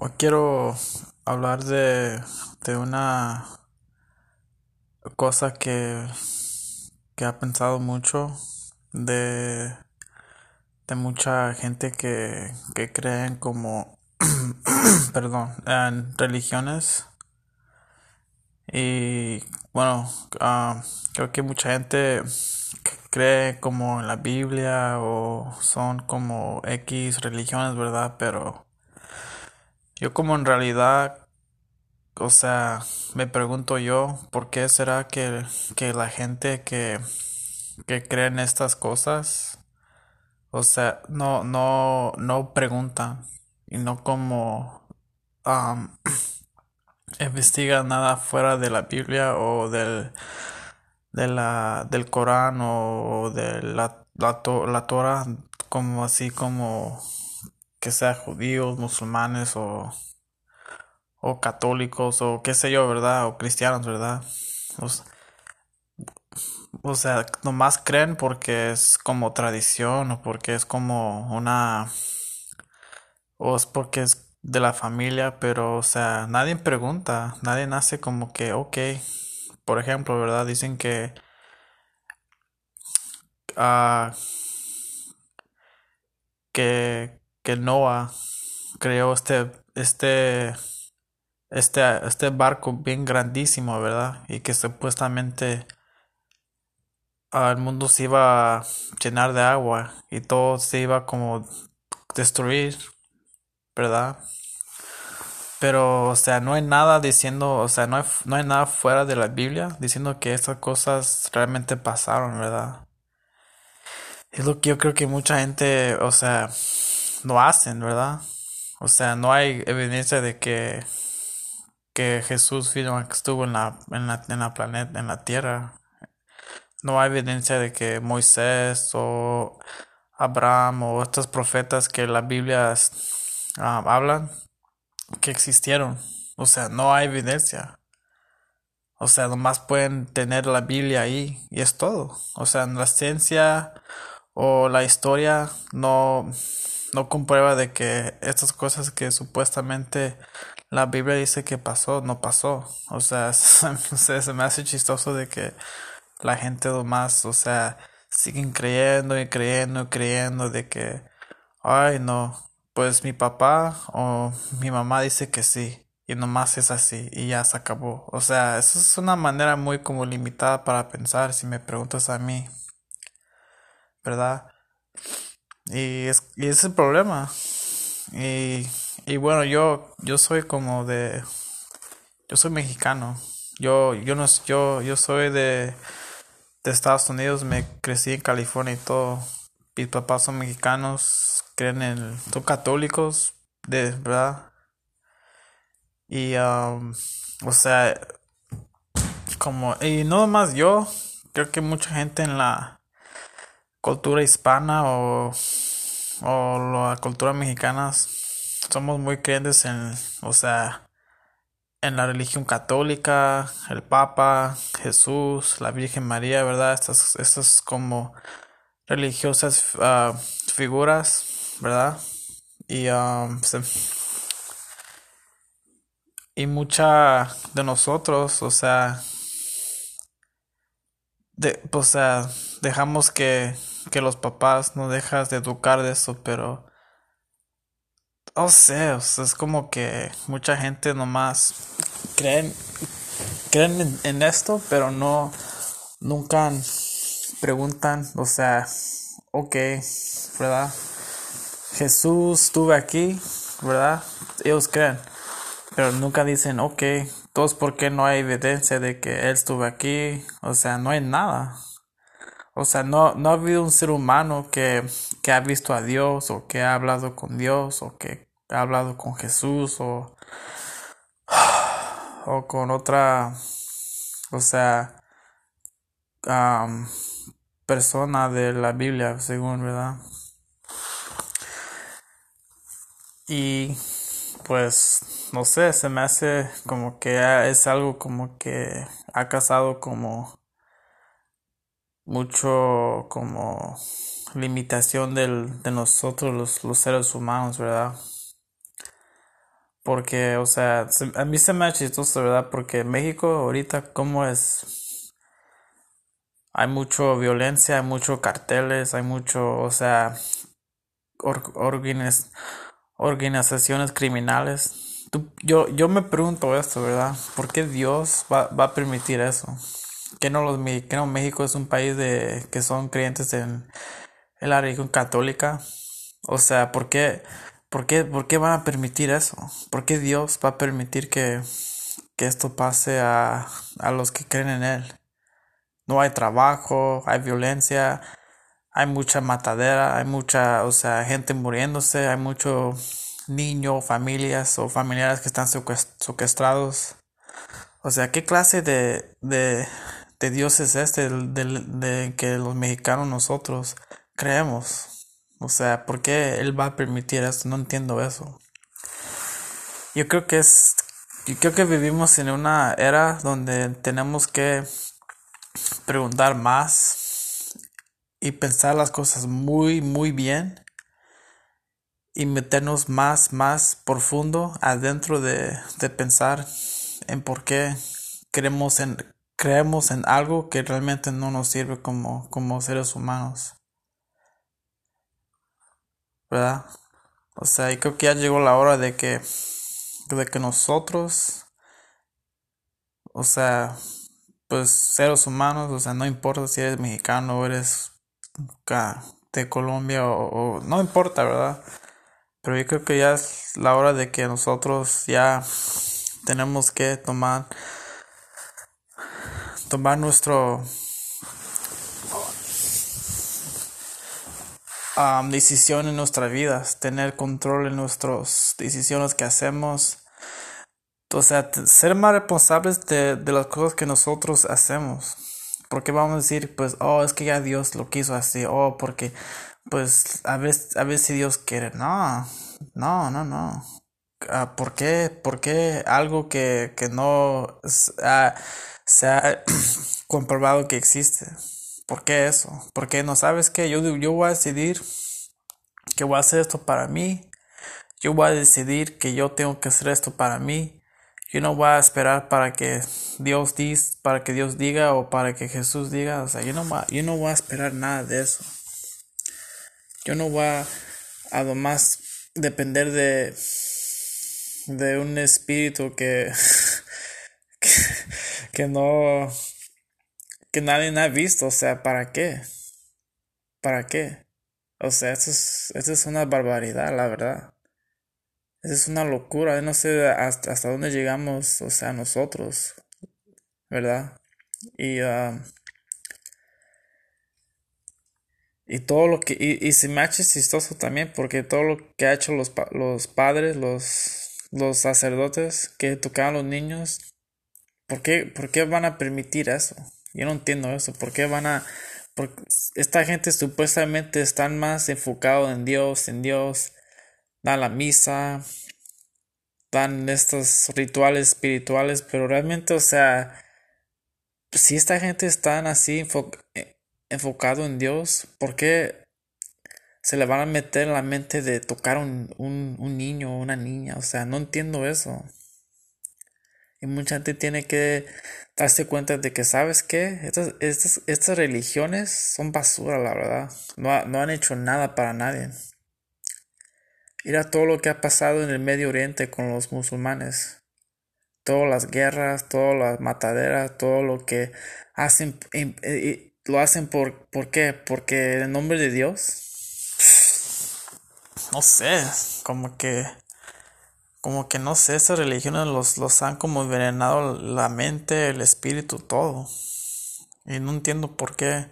Hoy quiero hablar de, de una cosa que, que ha pensado mucho de, de mucha gente que, que creen como, perdón, en religiones. Y bueno, ah, creo que mucha gente cree como en la Biblia o son como X religiones, ¿verdad? Pero yo como en realidad, o sea, me pregunto yo, ¿por qué será que, que la gente que, que cree en estas cosas, o sea, no, no, no preguntan y no como um, investiga nada fuera de la Biblia o del, de la, del Corán o de la, la, la Torah, como así como que sea judíos, musulmanes o, o católicos o qué sé yo, ¿verdad? O cristianos, ¿verdad? O, sea, nomás creen porque es como tradición o porque es como una... o es porque es de la familia, pero o sea, nadie pregunta, nadie nace como que, ok, por ejemplo, ¿verdad? Dicen que... Uh, que que Noah creó este, este, este, este barco bien grandísimo, ¿verdad? Y que supuestamente el mundo se iba a llenar de agua y todo se iba como destruir, ¿verdad? Pero, o sea, no hay nada diciendo, o sea, no hay, no hay nada fuera de la Biblia diciendo que estas cosas realmente pasaron, ¿verdad? Es lo que yo creo que mucha gente, o sea, no hacen, ¿verdad? O sea, no hay evidencia de que, que Jesús estuvo en la, en la, en la planeta, en la tierra. No hay evidencia de que Moisés o Abraham o estos profetas que la Biblia ah, hablan que existieron. O sea, no hay evidencia. O sea, nomás pueden tener la Biblia ahí y es todo. O sea, la ciencia o la historia no no comprueba de que estas cosas que supuestamente la Biblia dice que pasó, no pasó. O sea, se, me hace chistoso de que la gente nomás, o sea, siguen creyendo y creyendo y creyendo de que, ay no, pues mi papá o mi mamá dice que sí y nomás es así y ya se acabó. O sea, eso es una manera muy como limitada para pensar si me preguntas a mí, ¿verdad? Y es, y es el problema. Y, y bueno, yo, yo soy como de, yo soy mexicano. Yo, yo no, yo, yo soy de, de Estados Unidos, me crecí en California y todo. Mis papás son mexicanos, creen en, son católicos, de verdad. Y, um, o sea, como, y no más yo, creo que mucha gente en la, cultura hispana o, o la cultura mexicana somos muy creyentes en, o sea, en la religión católica, el Papa, Jesús, la Virgen María, ¿verdad? Estas, estas como religiosas ah, figuras, ¿verdad? Y, um, y mucha de nosotros, o sea, de, o sea, dejamos que, que los papás no dejas de educar de eso, pero no sé, o sea, es como que mucha gente nomás creen creen en, esto, pero no nunca preguntan, o sea, ok, ¿verdad? Jesús estuvo aquí, ¿verdad? Ellos creen, pero nunca dicen, ok, todos porque no hay evidencia de que él estuvo aquí, o sea, no hay nada. O sea, no, no ha habido un ser humano que, que ha visto a Dios o que ha hablado con Dios o que ha hablado con Jesús o, o con otra, o sea, persona de la Biblia, según, ¿verdad? Y pues, no sé, se me hace como que es algo como que ha casado como mucho como limitación del, de nosotros los, los seres humanos, ¿verdad? Porque, o sea, a mí se me ha chistoso, ¿verdad? Porque México ahorita, ¿cómo es? Hay mucho violencia, hay mucho carteles, hay mucho, o sea, organizaciones criminales. yo, yo me pregunto esto, ¿verdad? ¿Por qué Dios va, va a permitir eso? Que no los que no México es un país de que son creyentes en, en la religión católica. O sea, ¿por qué, por qué, por qué van a permitir eso? ¿Por qué Dios va a permitir que, que esto pase a, a los que creen en Él? No hay trabajo, hay violencia, hay mucha matadera, hay mucha, o sea, gente muriéndose, hay muchos niños, familias o familiares que están secuestrados. O sea, ¿qué clase de, de, de Dios es este de, de, que los mexicanos nosotros creemos? O sea, ¿por qué Él va a permitir esto? No entiendo eso. Yo creo que es, yo creo que vivimos en una era donde tenemos que preguntar más y pensar las cosas muy, muy bien y meternos más, más profundo adentro de, de pensar en por qué creemos en, creemos en algo que realmente no nos sirve como, como seres humanos. ¿Verdad? O sea, y creo que ya llegó la hora de que, de que nosotros, o sea, pues seres humanos, o sea, no importa si eres mexicano o eres de Colombia o, no importa, ¿verdad? Pero yo creo que ya es la hora de que nosotros ya tenemos que tomar tomar nuestro um, decisión en nuestras vidas, tener control en nuestras decisiones que hacemos. O sea, ser más responsables de, de las cosas que nosotros hacemos. Porque vamos a decir, pues, oh, es que ya Dios lo quiso así, oh, porque, pues, a veces, a veces Dios quiere. No, no, no, no. Uh, ¿Por qué? ¿Por qué algo que, que no se ha comprobado que existe? ¿Por qué eso? Porque no sabes qué, yo, yo voy a decidir que voy a hacer esto para mí. Yo voy a decidir que yo tengo que hacer esto para mí. Yo no voy a esperar para que Dios dis, para que Dios diga o para que Jesús diga. O sea, yo no, yo no voy a esperar nada de eso. Yo no voy a, además depender de, de un espíritu que, que, no, que nadie ha visto. O sea, ¿para qué? ¿Para qué? O sea, eso es, eso es una barbaridad, la verdad es una locura, no sé hasta, hasta dónde llegamos, o sea, nosotros, ¿verdad? Y, uh, y todo lo que, y, y se me ha chistoso también, porque todo lo que ha hecho los, los padres, los, los sacerdotes que tocaban a los niños, ¿por qué, ¿por qué van a permitir eso? Yo no entiendo eso, ¿por qué van a, porque esta gente supuestamente están más enfocado en Dios, en Dios, dan la misa, dan estos rituales espirituales, pero realmente, o sea, si esta gente está así eh, enfocado en Dios, ¿por qué se le van a meter en la mente de tocar un, un, un niño o una niña? O sea, no entiendo eso. Y mucha gente tiene que darse cuenta de que, ¿sabes qué? Estas, estas, estas religiones son basura, la verdad. No, no han hecho nada para nadie. Mira todo lo que ha pasado en el Medio Oriente con los musulmanes. Todas las guerras, todas las mataderas, todo lo que hacen, eh, lo hacen por, ¿por qué? Porque en nombre de Dios. No sé, como que, como que no sé, esas religiones los, los han como envenenado la mente, el espíritu, todo. Y no entiendo por qué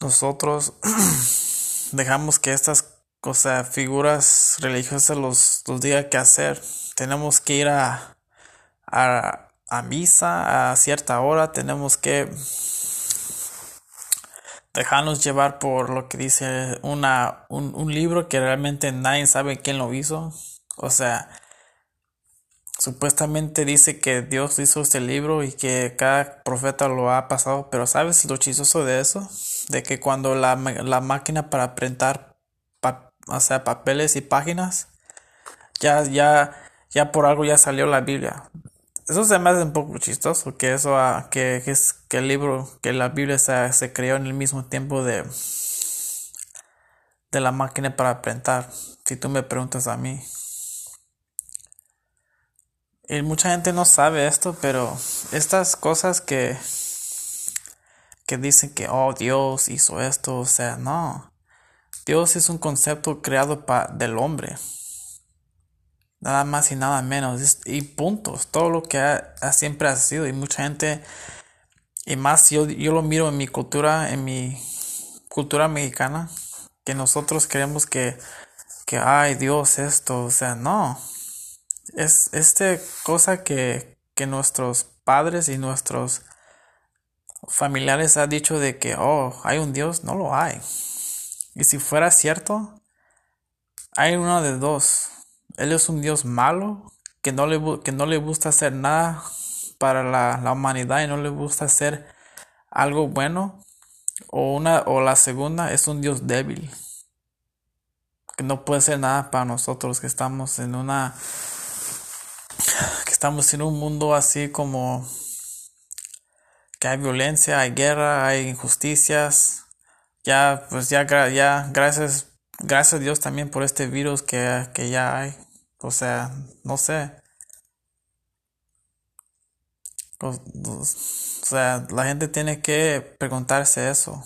nosotros dejamos que estas o sea, figuras religiosas los, los diga qué hacer. Tenemos que ir a, a, a misa a cierta hora, tenemos que dejarnos llevar por lo que dice una, un, un libro que realmente nadie sabe quién lo hizo. O sea, supuestamente dice que Dios hizo este libro y que cada profeta lo ha pasado, pero ¿sabes lo chistoso de eso? De que cuando la, la máquina para printar o sea, papeles y páginas, ya, ya, ya por algo ya salió la Biblia. Eso se me hace un poco chistoso, que eso, ah, que, es, que el libro, que la Biblia se, se creó en el mismo tiempo de, de la máquina para printar, si tú me preguntas a mí. Y mucha gente no sabe esto, pero estas cosas que, que dicen que, oh, Dios hizo esto, o sea, no. Dios es un concepto creado para del hombre. Nada más y nada menos. Y puntos. Todo lo que ha, siempre ha sido. Y mucha gente, y más yo, yo lo miro en mi cultura, en mi cultura mexicana que nosotros creemos que, que, ay Dios, esto, o sea, no. Es este cosa que, que nuestros padres y nuestros familiares han dicho de que, oh, hay un Dios, no lo hay. Y si fuera cierto, hay uno de dos. Él es un Dios malo, que no le, que no le gusta hacer nada para la, la humanidad y no le gusta hacer algo bueno o una o la segunda es un Dios débil que no puede ser nada para nosotros que estamos en una que estamos en un mundo así como que hay violencia, hay guerra, hay injusticias. Ya pues ya ya gracias gracias a Dios también por este virus que, que ya hay. O sea, no sé. O sea, la gente tiene que preguntarse eso.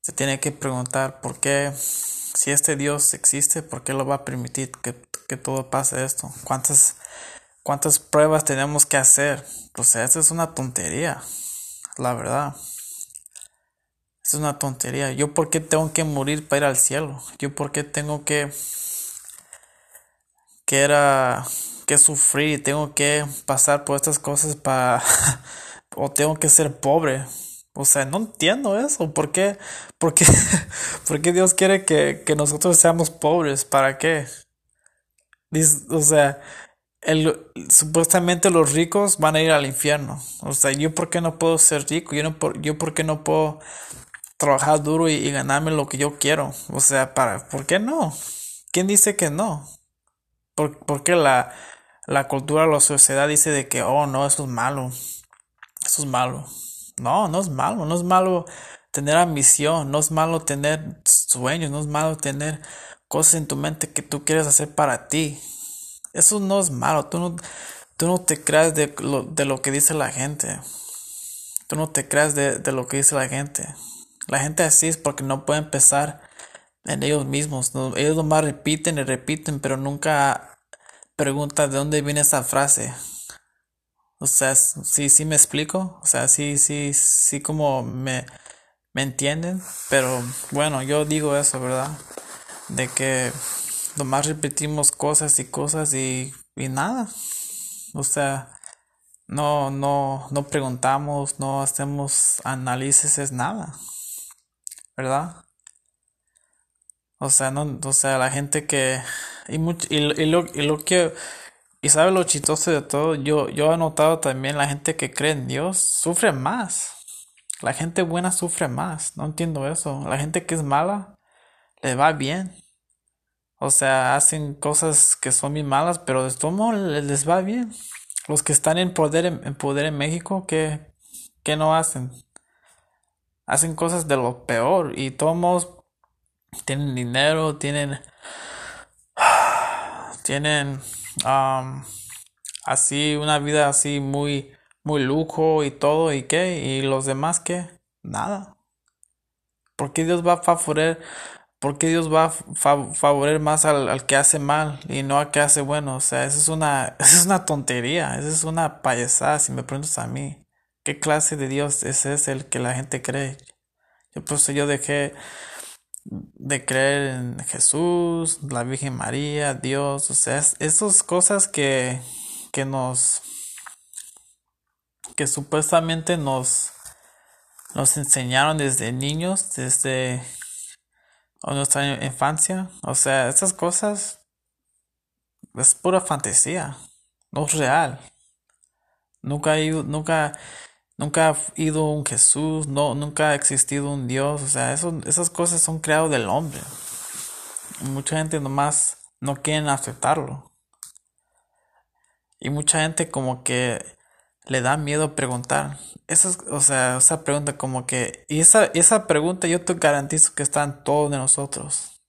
Se tiene que preguntar por qué, si este Dios existe, por qué lo va a permitir que, todo pase esto. ¿Cuántas, ¿Cuántas pruebas tenemos que hacer? O sea, eso es una tontería, la verdad. Es una tontería. Yo por qué tengo que morir para ir al cielo? Yo por qué tengo que que era que sufrir, tengo que pasar por estas cosas para o tengo que ser pobre. O sea, no entiendo eso. ¿Por qué, por qué, por qué Dios quiere que, que, nosotros seamos pobres? ¿Para qué? o sea, el, supuestamente los ricos van a ir al infierno. O sea, ¿yo por qué no puedo ser rico? Yo, no, yo por qué no puedo trabajar duro y, ganarme lo que yo quiero? O sea, para, ¿por qué no? ¿Quién dice que no? ¿Por, qué la, la cultura, la sociedad dice de que, oh, no, eso es malo? Eso es malo. No, no es malo, no es malo tener ambición, no es malo tener sueños, no es malo tener cosas en tu mente que tú quieres hacer para ti. Eso no es malo, tú no, tú no te creas de lo, de lo que dice la gente. Tú no te creas de, de, lo que dice la gente. La gente así es porque no puede empezar en ellos mismos. ellos nomás repiten y repiten, pero nunca preguntan de dónde viene esa frase. O sea, sí, sí me explico. O sea, sí, sí, sí como me, me entienden. Pero bueno, yo digo eso, ¿verdad? De que nomás repetimos cosas y cosas y, y nada. O sea, no, no, no preguntamos, no hacemos análisis, es nada. ¿Verdad? O sea, no, o sea, la gente que, y, mucho, y, y, lo, y lo que, y sabe lo chistoso de todo, yo, yo he notado también la gente que cree en Dios sufre más. La gente buena sufre más, no entiendo eso. La gente que es mala le va bien. O sea, hacen cosas que son muy malas, pero de todo modo les va bien. Los que están en poder en, poder en México, ¿qué, ¿qué no hacen? Hacen cosas de lo peor y todos tienen dinero, tienen tienen así una vida así muy muy lujo y todo y qué y los demás qué nada ¿por qué Dios va a favorecer ¿Por qué Dios va a favorecer más al, que hace mal y no al que hace bueno? O sea, eso es una, eso es una tontería, eso es una payasada si me preguntas a mí. ¿Qué clase de Dios ese es el que la gente cree? Yo pues yo dejé de creer en Jesús, la Virgen María, Dios, o sea, esas cosas que, que nos, que supuestamente nos, nos enseñaron desde niños, desde nuestra infancia, o sea, esas cosas es pura fantasía, no es real. Nunca, nunca Nunca ha ido un Jesús, no, nunca ha existido un Dios, o sea, eso, esas cosas son creadas del hombre. Mucha gente nomás no quieren aceptarlo. Y mucha gente como que le da miedo preguntar. Eso o sea, esa pregunta como que... Y esa, esa pregunta yo te garantizo que está en todos de nosotros.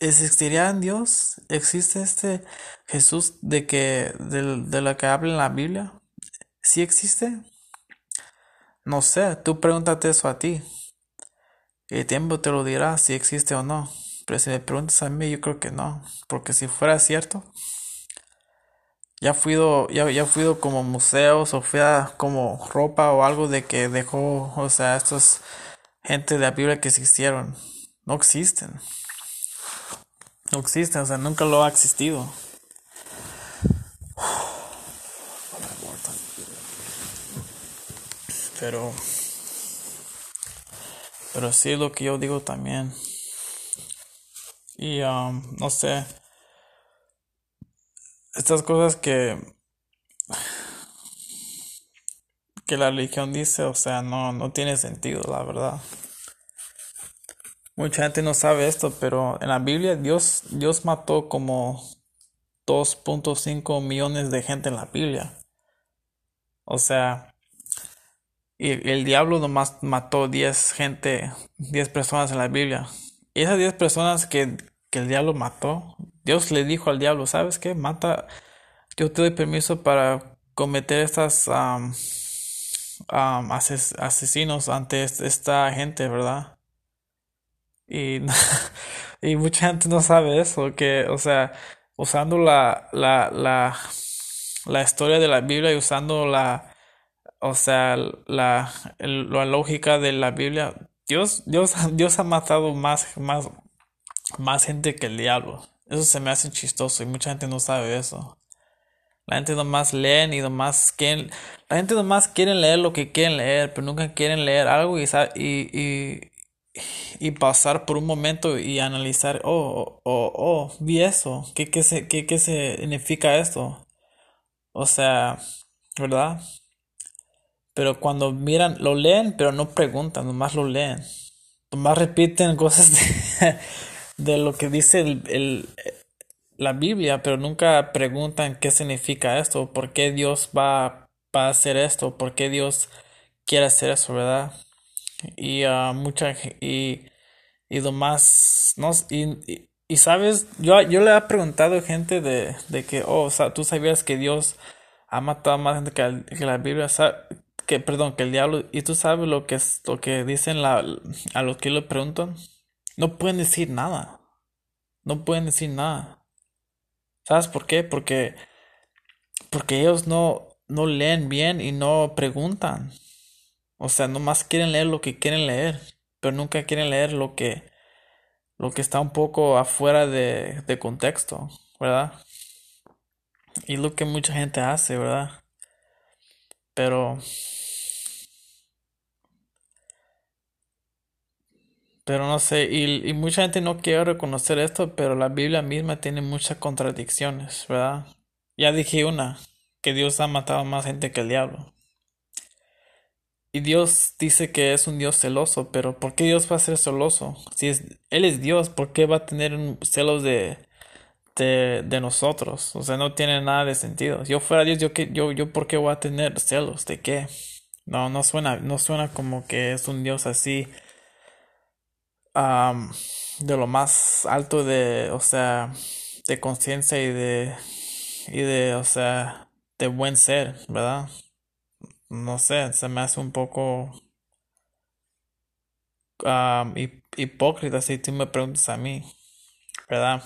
¿Existiría en Dios? ¿Existe este Jesús de que de, de lo que habla en la Biblia? ¿Sí existe? No sé, tú pregúntate eso a ti. El tiempo te lo dirá si existe o no. Pero si me preguntas a mí, yo creo que no. Porque si fuera cierto, ya fui ya, ya fui como museos o fui a como ropa o algo de que dejó, o sea, estos gente de la Biblia que existieron. No existen. No existen, o sea, nunca lo ha existido. Pero pero sí lo que yo digo también. Y um, no sé. Estas cosas que que la religión dice, o sea, no, no tiene sentido, la verdad. Mucha gente no sabe esto, pero en la Biblia Dios, Dios mató como 2.5 millones de gente en la Biblia. O sea, y el diablo nomás mató 10 gente, 10 personas en la Biblia. Y esas 10 personas que, que, el diablo mató, Dios le dijo al diablo, ¿sabes qué? Mata, yo te doy permiso para cometer estas um, asesinos ante esta gente, ¿verdad? Y, y mucha gente no sabe eso, que, o sea, usando la, la, la, la historia de la Biblia y usando la o sea, la, lógica de la Biblia, Dios, Dios, Dios ha matado más, más, más gente que el diablo. Eso se me hace chistoso y mucha gente no sabe eso. La gente nomás leen y nomás quieren, la gente nomás quiere leer lo que quieren leer, pero nunca quieren leer algo y, y, y, y pasar por un momento y analizar, oh, oh, oh, vi eso, ¿qué, qué, se, qué, qué significa esto? O sea, ¿verdad? Pero cuando miran, lo leen, pero no preguntan, nomás lo leen. Nomás repiten cosas de, lo que dice el, la Biblia, pero nunca preguntan qué significa esto, por qué Dios va, a hacer esto, por qué Dios quiere hacer eso, ¿verdad? Y uh, mucha y, y nomás, no, y, y, sabes, yo, yo le he preguntado a gente de, de que, oh, o sea, tú sabías que Dios ha matado más gente que, que la Biblia, que, perdón, que el diablo, y tú sabes lo que es, lo que dicen la, a los que le preguntan, no pueden decir nada, no pueden decir nada. ¿Sabes por qué? Porque, porque ellos no, no leen bien y no preguntan. O sea, nomás quieren leer lo que quieren leer, pero nunca quieren leer lo que, lo que está un poco afuera de, de contexto, ¿verdad? Y lo que mucha gente hace, ¿verdad? Pero Pero no sé, y, mucha gente no quiere reconocer esto, pero la Biblia misma tiene muchas contradicciones, ¿verdad? Ya dije una, que Dios ha matado más gente que el diablo. Y Dios dice que es un Dios celoso, pero ¿por qué Dios va a ser celoso? Si es, Él es Dios, ¿por qué va a tener celos de, de, de, nosotros? O sea, no tiene nada de sentido. Yo fuera Dios, yo, yo, yo ¿por qué voy a tener celos? ¿De qué? No, no suena, no suena como que es un Dios así de lo más alto de, o sea, de conciencia y de, y de, o sea, de buen ser, ¿verdad? No sé, se me hace un poco hipócrita si tú me preguntas a mí, ¿verdad?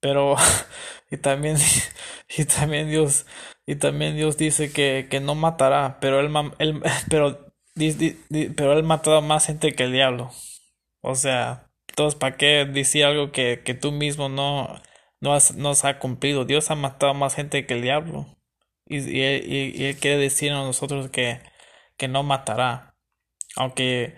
Pero, y también, y también Dios, y también Dios dice que, que no matará, pero él, él pero pero él mató a más gente que el diablo. O sea, entonces, ¿para qué decir algo que, que tú mismo no, no, has, no has cumplido? Dios ha matado a más gente que el diablo. Y, y, y, él quiere decir a nosotros que, que no matará. Aunque,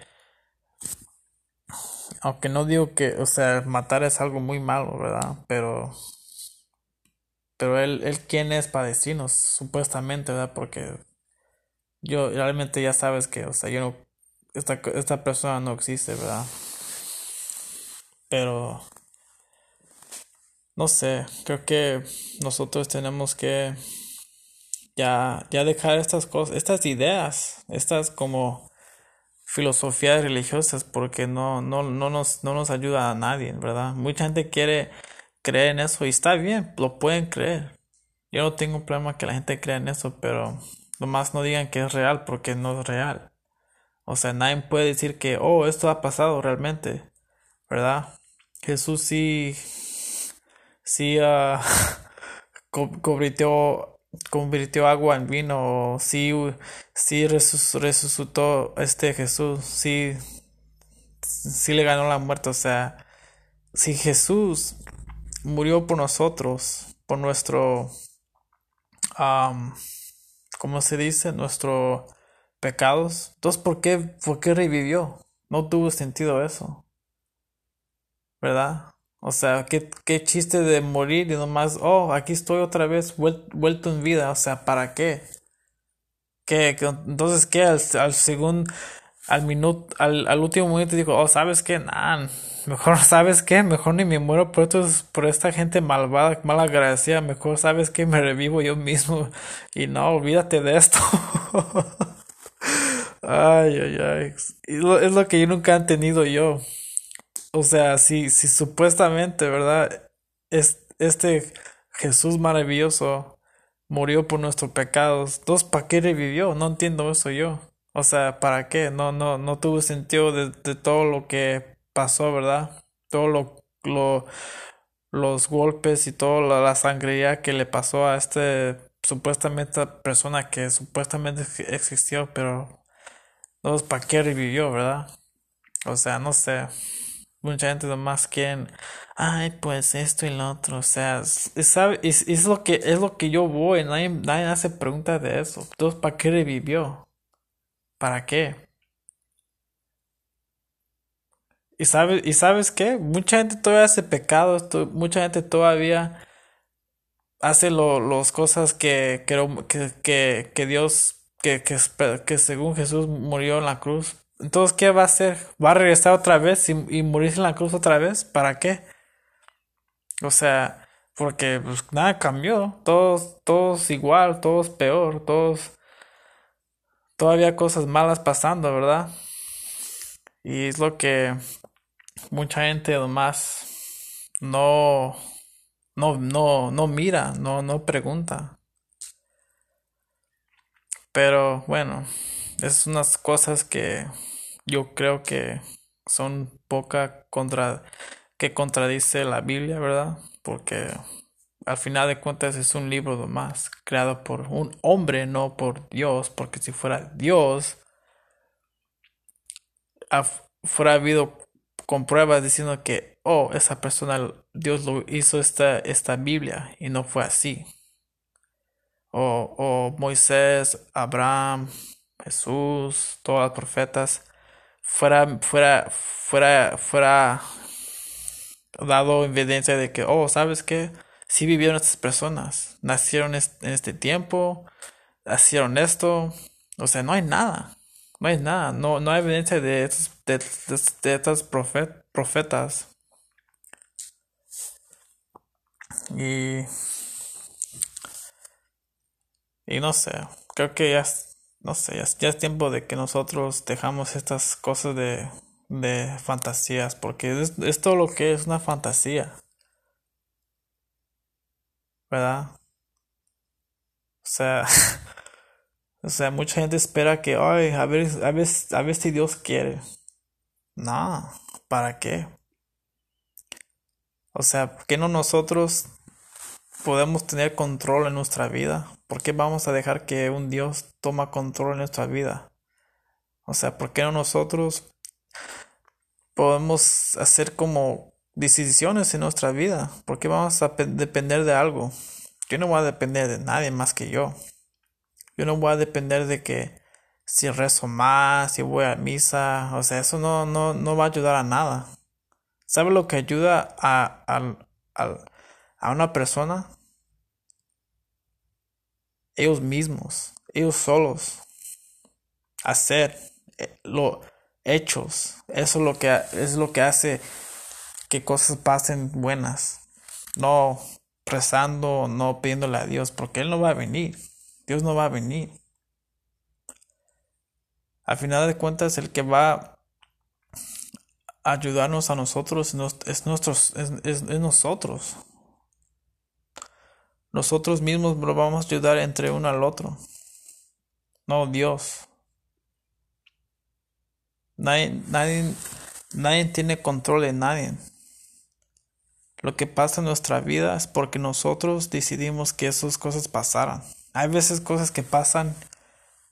aunque no digo que, o sea, matar es algo muy malo, ¿verdad? Pero, pero él, él quién es para decirnos, supuestamente, ¿verdad? Porque yo realmente ya sabes que, o sea, yo no, esta, esta persona no existe, ¿verdad? Pero, no sé, creo que nosotros tenemos que ya, ya dejar estas cosas, estas ideas, estas como filosofías religiosas, porque no, no, no nos, no nos ayuda a nadie, ¿verdad? Mucha gente quiere creer en eso y está bien, lo pueden creer. Yo no tengo un problema que la gente crea en eso, pero nomás no digan que es real porque no es real. O sea, nadie puede decir que, oh, esto ha pasado realmente, ¿verdad? Jesús sí, sí uh, convirtió, convirtió agua en vino, sí, sí resucitó este Jesús, sí, sí le ganó la muerte, o sea, si Jesús murió por nosotros, por nuestro, um, ¿cómo se dice? Nuestro pecados. Entonces, ¿por qué, por qué revivió? No tuvo sentido eso. ¿Verdad? O sea, ¿qué, qué chiste de morir y nomás, oh, aquí estoy otra vez vuelto en vida. O sea, ¿para qué? ¿Qué? Entonces, ¿qué? Al, al segundo, al minuto, al, al último momento dijo, oh, ¿sabes qué? Nah, mejor, ¿sabes qué? Mejor ni me muero por, por esta gente malvada, mal agradecida. Mejor, ¿sabes qué? Me revivo yo mismo. Y no, olvídate de esto. Ay, ay, ay. Es lo, que yo nunca he tenido yo. O sea, si, si supuestamente, ¿verdad? Es, este Jesús maravilloso murió por nuestros pecados. Entonces, ¿para qué revivió? No entiendo eso yo. O sea, ¿para qué? No, no, no tuvo sentido de, todo lo que pasó, ¿verdad? Todo lo, lo los golpes y toda la, la sangría que le pasó a este supuestamente persona que supuestamente existió, pero no, ¿para qué revivió, verdad? O sea, no sé. Mucha gente nomás quieren, ay, pues esto y lo otro. O sea, es, es, lo que es lo que yo voy. Nadie, nadie hace preguntas de eso. Entonces, ¿para qué revivió? ¿Para qué? Y sabes, y sabes qué? Mucha gente todavía hace pecados, mucha gente todavía hace las cosas que, que, que, que Dios que, que, que según Jesús murió en la cruz. Entonces, ¿qué va a hacer? ¿Va a regresar otra vez y, y morirse en la cruz otra vez? ¿Para qué? O sea, porque pues, nada cambió. Todos, todos igual, todos peor, todos... Todavía cosas malas pasando, ¿verdad? Y es lo que mucha gente nomás no, no, no, no mira, no, no pregunta. Pero bueno, es unas cosas que yo creo que son poca contra que contradice la Biblia, ¿verdad? Porque al final de cuentas es un libro más creado por un hombre, no por Dios, porque si fuera Dios, fuera habido con pruebas diciendo que, oh, esa persona, Dios lo hizo esta, esta Biblia y no fue así o, o Moisés, Abraham, Jesús, todos los profetas, fuera, fuera, fuera, fuera dado evidencia de que, oh, ¿sabes qué? Sí vivieron estas personas, nacieron en este tiempo, hicieron esto, o sea, no hay nada, no hay nada, no, no hay evidencia de estos, de, de, estos profetas. Y y no sé, creo que ya, no sé, ya, es tiempo de que nosotros dejamos estas cosas de, de fantasías, porque es, todo lo que es una fantasía. ¿Verdad? O sea, o sea, mucha gente espera que, ay, a ver, a ver, a ver si Dios quiere. No, ¿para qué? O sea, ¿por qué no nosotros podemos tener control en nuestra vida? ¿Por qué vamos a dejar que un Dios toma control en nuestra vida? O sea, ¿por qué no nosotros podemos hacer como decisiones en nuestra vida? ¿Por qué vamos a depender de algo? Yo no voy a depender de nadie más que yo. Yo no voy a depender de que si rezo más, si voy a misa, o sea, eso no, no, no va a ayudar a nada. ¿Sabe lo que ayuda a, a, a una persona? ellos mismos, ellos solos, hacer eh, lo hechos, eso es lo que es lo que hace que cosas pasen buenas. no rezando, no pidiéndole a Dios, porque Él no va a venir. Dios no va a venir. Al final de cuentas, el que va a ayudarnos a nosotros es, nuestros, es, nosotros. Nosotros mismos lo vamos a ayudar entre uno al otro. No Dios. Nadie, nadie, nadie tiene control de nadie. Lo que pasa en nuestra vida es porque nosotros decidimos que esas cosas pasaran. Hay veces cosas que pasan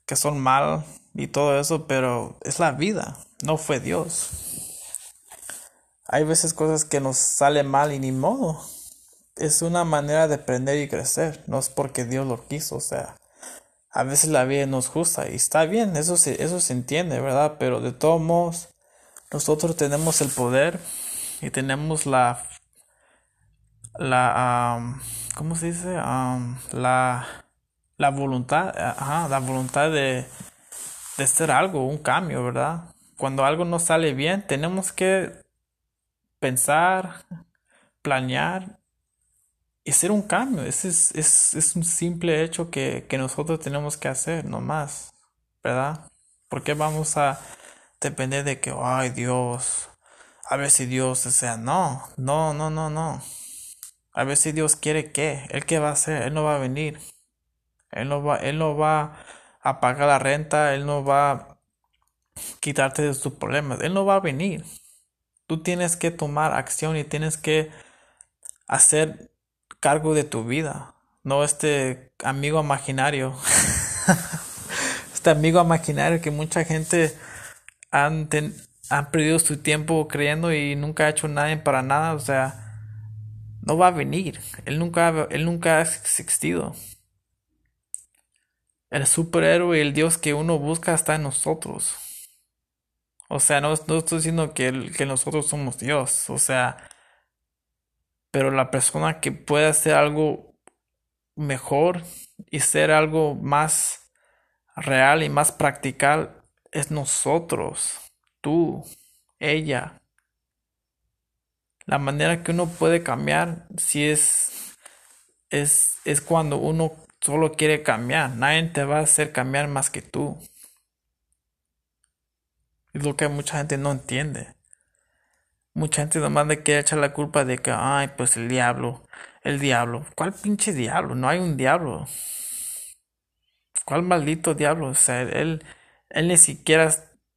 que son mal y todo eso, pero es la vida, no fue Dios. Hay veces cosas que nos salen mal y ni modo. Es una manera de aprender y crecer, no es porque Dios lo quiso, o sea, a veces la vida no es justa y está bien, eso se, eso se entiende, ¿verdad? Pero de todos modos, nosotros tenemos el poder y tenemos la la, ¿cómo se dice? la, la voluntad, ajá, la voluntad de, de hacer algo, un cambio, ¿verdad? Cuando algo no sale bien, tenemos que pensar, planear y hacer un cambio. Ese es, es, es un simple hecho que, que nosotros tenemos que hacer, no más, ¿verdad? Porque vamos a depender de que, ay Dios, a ver si Dios, o sea, no, no, no, no, no. A ver si Dios quiere que. Él qué va a hacer. Él no va a venir. Él no va, él no va a pagar la renta. Él no va a quitarte de tus problemas. Él no va a venir. Tú tienes que tomar acción y tienes que hacer cargo de tu vida. No este amigo imaginario. este amigo imaginario que mucha gente han, han perdido su tiempo creyendo y nunca ha hecho nada para nada. O sea, no va a venir. Él nunca, él nunca ha existido. El superhéroe, el Dios que uno busca está en nosotros. O sea, no, estoy diciendo que, que nosotros somos Dios. O sea, pero la persona que puede hacer algo mejor y ser algo más real y más practical es nosotros, tú, ella, la manera que uno puede cambiar si es, es, es cuando uno solo quiere cambiar. Nadie te va a hacer cambiar más que tú. Es lo que mucha gente no entiende. Mucha gente nomás le quiere echar la culpa de que, ay, pues el diablo, el diablo. ¿Cuál pinche diablo? No hay un diablo. ¿Cuál maldito diablo? O sea, él, él ni siquiera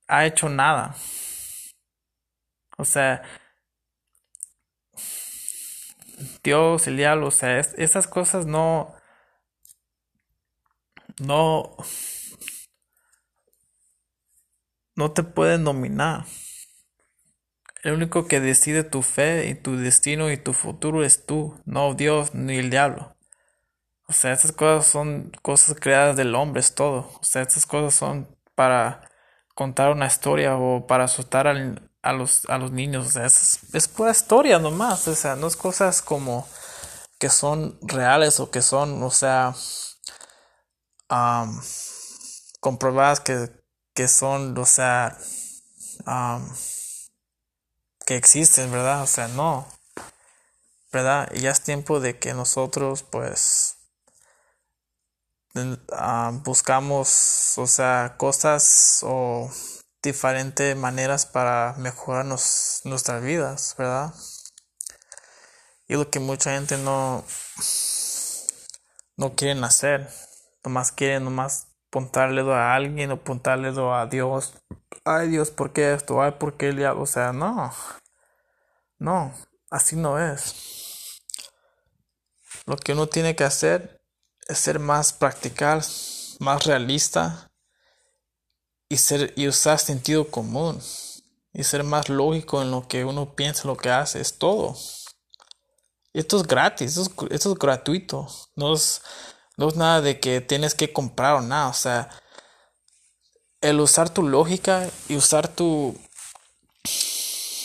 ha hecho nada. O sea, Dios, el diablo, o sea, esas cosas no, no, no te pueden dominar. El único que decide tu fe y tu destino y tu futuro es tú, no Dios ni el diablo. O sea, esas cosas son cosas creadas del hombre, es todo. O sea, estas cosas son para contar una historia o para asustar al, a los, a los niños. O sea, es, es pura historia nomás. O sea, no es cosas como que son reales o que son, o sea, comprobadas que, que son, o sea, que existen, ¿verdad? O sea, no. ¿Verdad? Y ya es tiempo de que nosotros, pues, buscamos, o sea, cosas o diferentes maneras para mejorar nuestras vidas, ¿verdad? Y lo que mucha gente no, no quieren hacer, nomás quieren nomás apuntarle a alguien o apuntarle a Dios. Ay Dios, ¿por qué esto? Ay, ¿por qué diablo? O sea, no, no, así no es. Lo que uno tiene que hacer es ser más practical, más realista y, ser, y usar sentido común y ser más lógico en lo que uno piensa, lo que hace, es todo. Esto es gratis, esto es, es gratuito, no es, no es nada de que tienes que comprar o nada, o sea, el usar tu lógica y usar tu,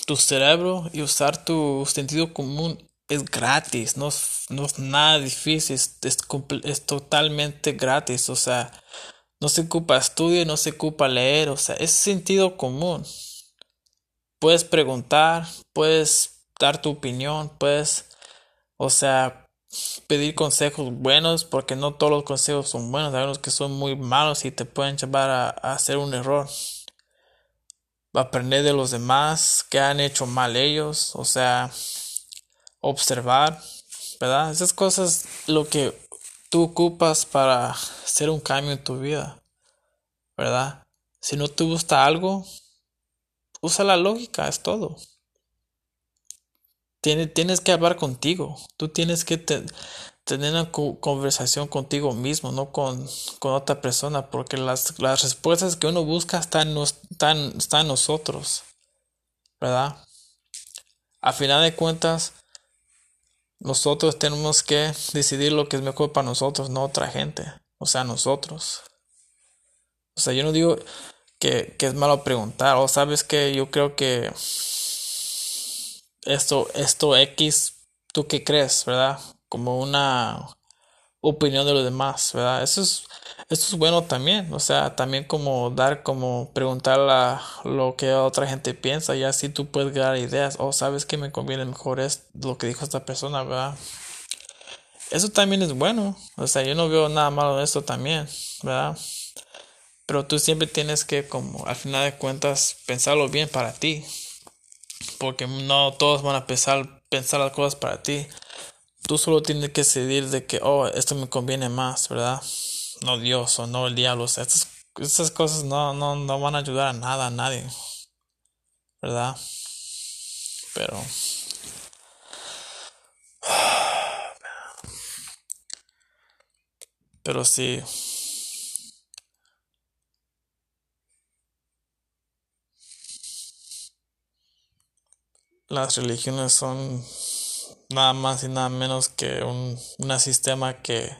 tu cerebro y usar tu sentido común es gratis, no es, no es nada difícil, es, es totalmente gratis, o sea, no se ocupa estudio, no se ocupa leer, o sea, es sentido común. Puedes preguntar, puedes dar tu opinión, puedes O sea, pedir consejos buenos, porque no todos los consejos son buenos, hay unos que son muy malos y te pueden llevar a, hacer un error. Aprender de los demás, que han hecho mal ellos, o sea, observar, ¿verdad? Esas cosas lo que tú ocupas para hacer un cambio en tu vida, ¿verdad? Si no te gusta algo, usa la lógica, es todo. Tienes, tienes que hablar contigo. Tú tienes que tener una conversación contigo mismo, no con, otra persona, porque las, las, respuestas que uno busca están, están, están en nosotros, ¿verdad? A final de cuentas, nosotros tenemos que decidir lo que es mejor para nosotros, no otra gente, o sea, nosotros. O sea, yo no digo que, que es malo preguntar, o sabes que yo creo que esto, esto X, ¿tú qué crees, verdad? Como una opinión de los demás, ¿verdad? Eso es, eso es bueno también, o sea, también como dar, como preguntar a lo que otra gente piensa y así tú puedes dar ideas, o oh, sabes que me conviene mejor es lo que dijo esta persona, ¿verdad? Eso también es bueno, o sea, yo no veo nada malo en esto también, ¿verdad? Pero tú siempre tienes que, como al final de cuentas, pensarlo bien para ti, porque no todos van a pensar, pensar las cosas para ti. Tú solo tienes que decidir de que, oh, esto me conviene más, ¿verdad? No Dios o no el diablo. Sea, estas, cosas no, no, no van a ayudar a nada, a nadie. ¿Verdad? Pero... Pero sí. las religiones son nada más y nada menos que un sistema que,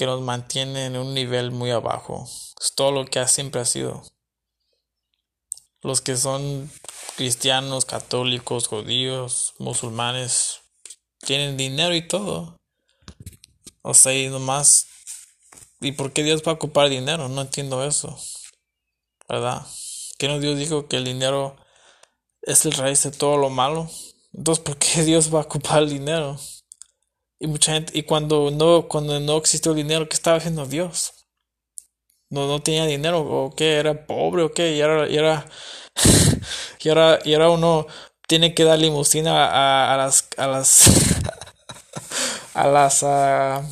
que nos mantiene en un nivel muy abajo. Es todo lo que siempre ha sido. Los que son cristianos, católicos, judíos, musulmanes, tienen dinero y todo. O sea, y nomás... ¿Y por qué Dios va a ocupar dinero? No entiendo eso. ¿Verdad? Que no Dios dijo que el dinero es el raíz de todo lo malo. Entonces, ¿por qué Dios va a ocupar el dinero? Y mucha gente, y cuando no, cuando no existió el dinero, ¿qué estaba haciendo Dios? No, no tenía dinero, o qué, era pobre, o qué, y era, y ahora, y ahora uno tiene que dar limusina a, las, a las, a las, a,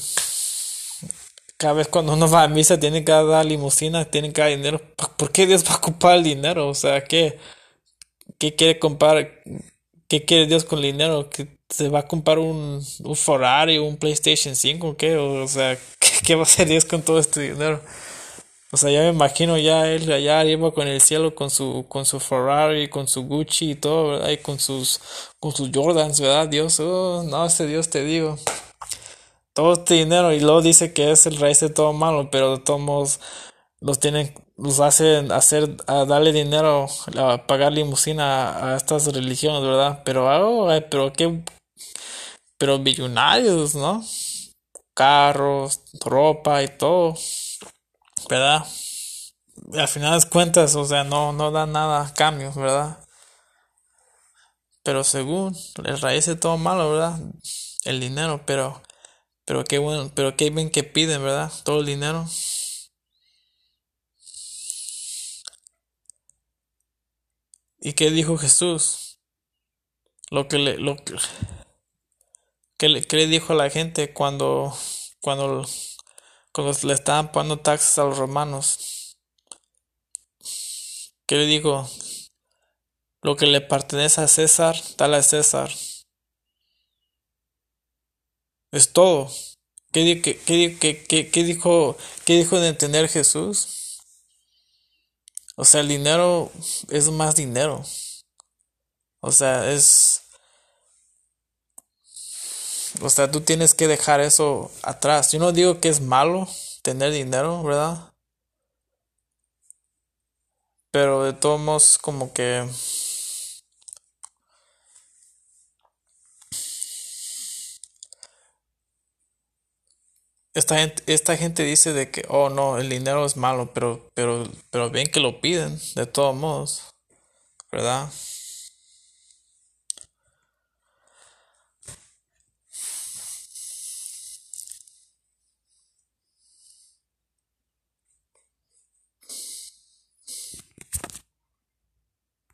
cada vez cuando uno va a misa tiene que dar limusina, tiene que dar dinero. ¿Por qué Dios va a ocupar el dinero? O sea, ¿qué? ¿Qué quiere comprar? ¿Qué quiere Dios con el dinero? ¿Que se va a comprar un, un Ferrari, un PlayStation 5 o qué? O sea, ¿qué, va a hacer Dios con todo este dinero? O sea, ya me imagino ya él allá arriba con el cielo, con su, con su Ferrari, con su Gucci y todo, ¿verdad? Y con sus, con sus Jordans, ¿verdad? Dios, oh, no, ese Dios te digo. Todo este dinero y luego dice que es el raíz de todo malo, pero de todos modos los tienen los hacen hacer a darle dinero a pagar limusina a, estas religiones verdad pero oh, pero qué pero no carros ropa y todo verdad y al final de cuentas o sea no no da nada a cambio verdad pero según el raíz de todo malo verdad el dinero pero pero qué bueno pero qué bien que piden verdad todo el dinero ¿Y qué dijo Jesús? Lo que le, lo que, le, le dijo a la gente cuando, cuando, cuando le estaban pagando taxes a los romanos. ¿Qué le dijo? Lo que le pertenece a César, dale a César. Es todo. ¿Qué, qué, qué, qué, dijo, qué dijo de entender Jesús? O sea, el dinero es más dinero. O sea, es... O sea, tú tienes que dejar eso atrás. Yo no digo que es malo tener dinero, ¿verdad? Pero de todos modos, como que... esta gente, esta gente dice de que, oh no, el dinero es malo, pero, pero, pero bien que lo piden, de todos modos, ¿verdad?